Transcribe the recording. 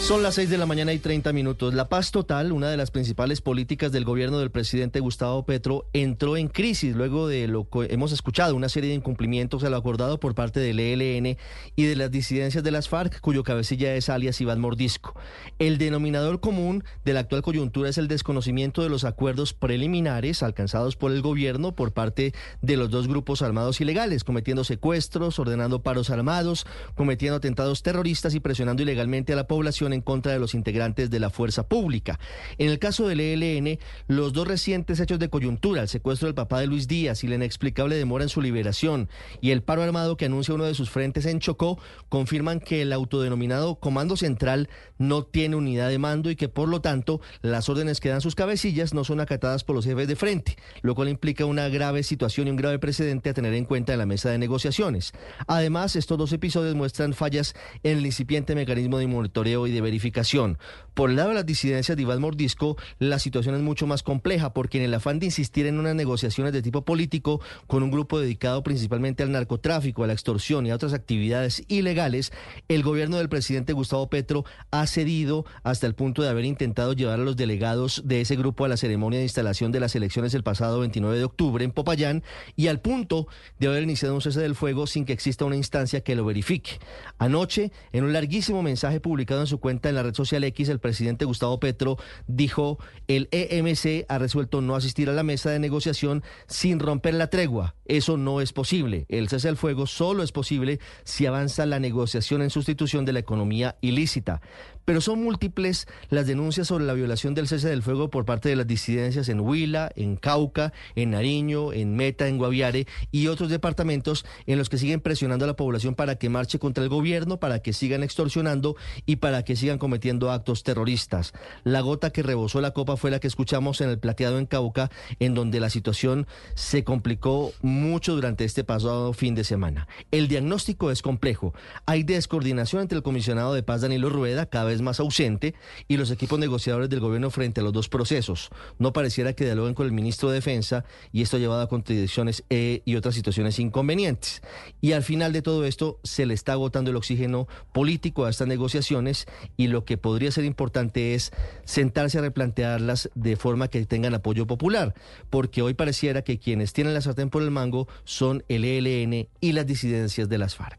Son las 6 de la mañana y 30 minutos. La paz total, una de las principales políticas del gobierno del presidente Gustavo Petro, entró en crisis luego de lo que hemos escuchado, una serie de incumplimientos a lo acordado por parte del ELN y de las disidencias de las FARC, cuyo cabecilla es alias Iván Mordisco. El denominador común de la actual coyuntura es el desconocimiento de los acuerdos preliminares alcanzados por el gobierno por parte de los dos grupos armados ilegales, cometiendo secuestros, ordenando paros armados, cometiendo atentados terroristas y presionando ilegalmente a la población en contra de los integrantes de la fuerza pública. En el caso del ELN, los dos recientes hechos de coyuntura, el secuestro del papá de Luis Díaz y la inexplicable demora en su liberación y el paro armado que anuncia uno de sus frentes en Chocó, confirman que el autodenominado Comando Central no tiene unidad de mando y que por lo tanto las órdenes que dan sus cabecillas no son acatadas por los jefes de frente, lo cual implica una grave situación y un grave precedente a tener en cuenta en la mesa de negociaciones. Además, estos dos episodios muestran fallas en el incipiente mecanismo de monitoreo y de verificación. Por el lado de las disidencias de Iván Mordisco, la situación es mucho más compleja porque en el afán de insistir en unas negociaciones de tipo político con un grupo dedicado principalmente al narcotráfico, a la extorsión y a otras actividades ilegales, el gobierno del presidente Gustavo Petro ha cedido hasta el punto de haber intentado llevar a los delegados de ese grupo a la ceremonia de instalación de las elecciones el pasado 29 de octubre en Popayán y al punto de haber iniciado un cese del fuego sin que exista una instancia que lo verifique. Anoche, en un larguísimo mensaje publicado en su cuenta en la red social X, el presidente Gustavo Petro dijo, el EMC ha resuelto no asistir a la mesa de negociación sin romper la tregua. Eso no es posible. El cese del fuego solo es posible si avanza la negociación en sustitución de la economía ilícita. Pero son múltiples las denuncias sobre la violación del cese del fuego por parte de las disidencias en Huila, en Cauca, en Nariño, en Meta, en Guaviare y otros departamentos en los que siguen presionando a la población para que marche contra el gobierno, para que sigan extorsionando y para que sigan cometiendo actos terroristas. La gota que rebosó la copa fue la que escuchamos en el plateado en Cauca, en donde la situación se complicó durante este pasado fin de semana. El diagnóstico es complejo. Hay descoordinación entre el comisionado de paz Danilo Rueda, cada vez más ausente, y los equipos negociadores del gobierno frente a los dos procesos. No pareciera que dialoguen con el ministro de Defensa y esto ha llevado a contradicciones eh, y otras situaciones inconvenientes. Y al final de todo esto se le está agotando el oxígeno político a estas negociaciones y lo que podría ser importante es sentarse a replantearlas de forma que tengan apoyo popular, porque hoy pareciera que quienes tienen la sartén por el mango son el ELN y las disidencias de las FARC.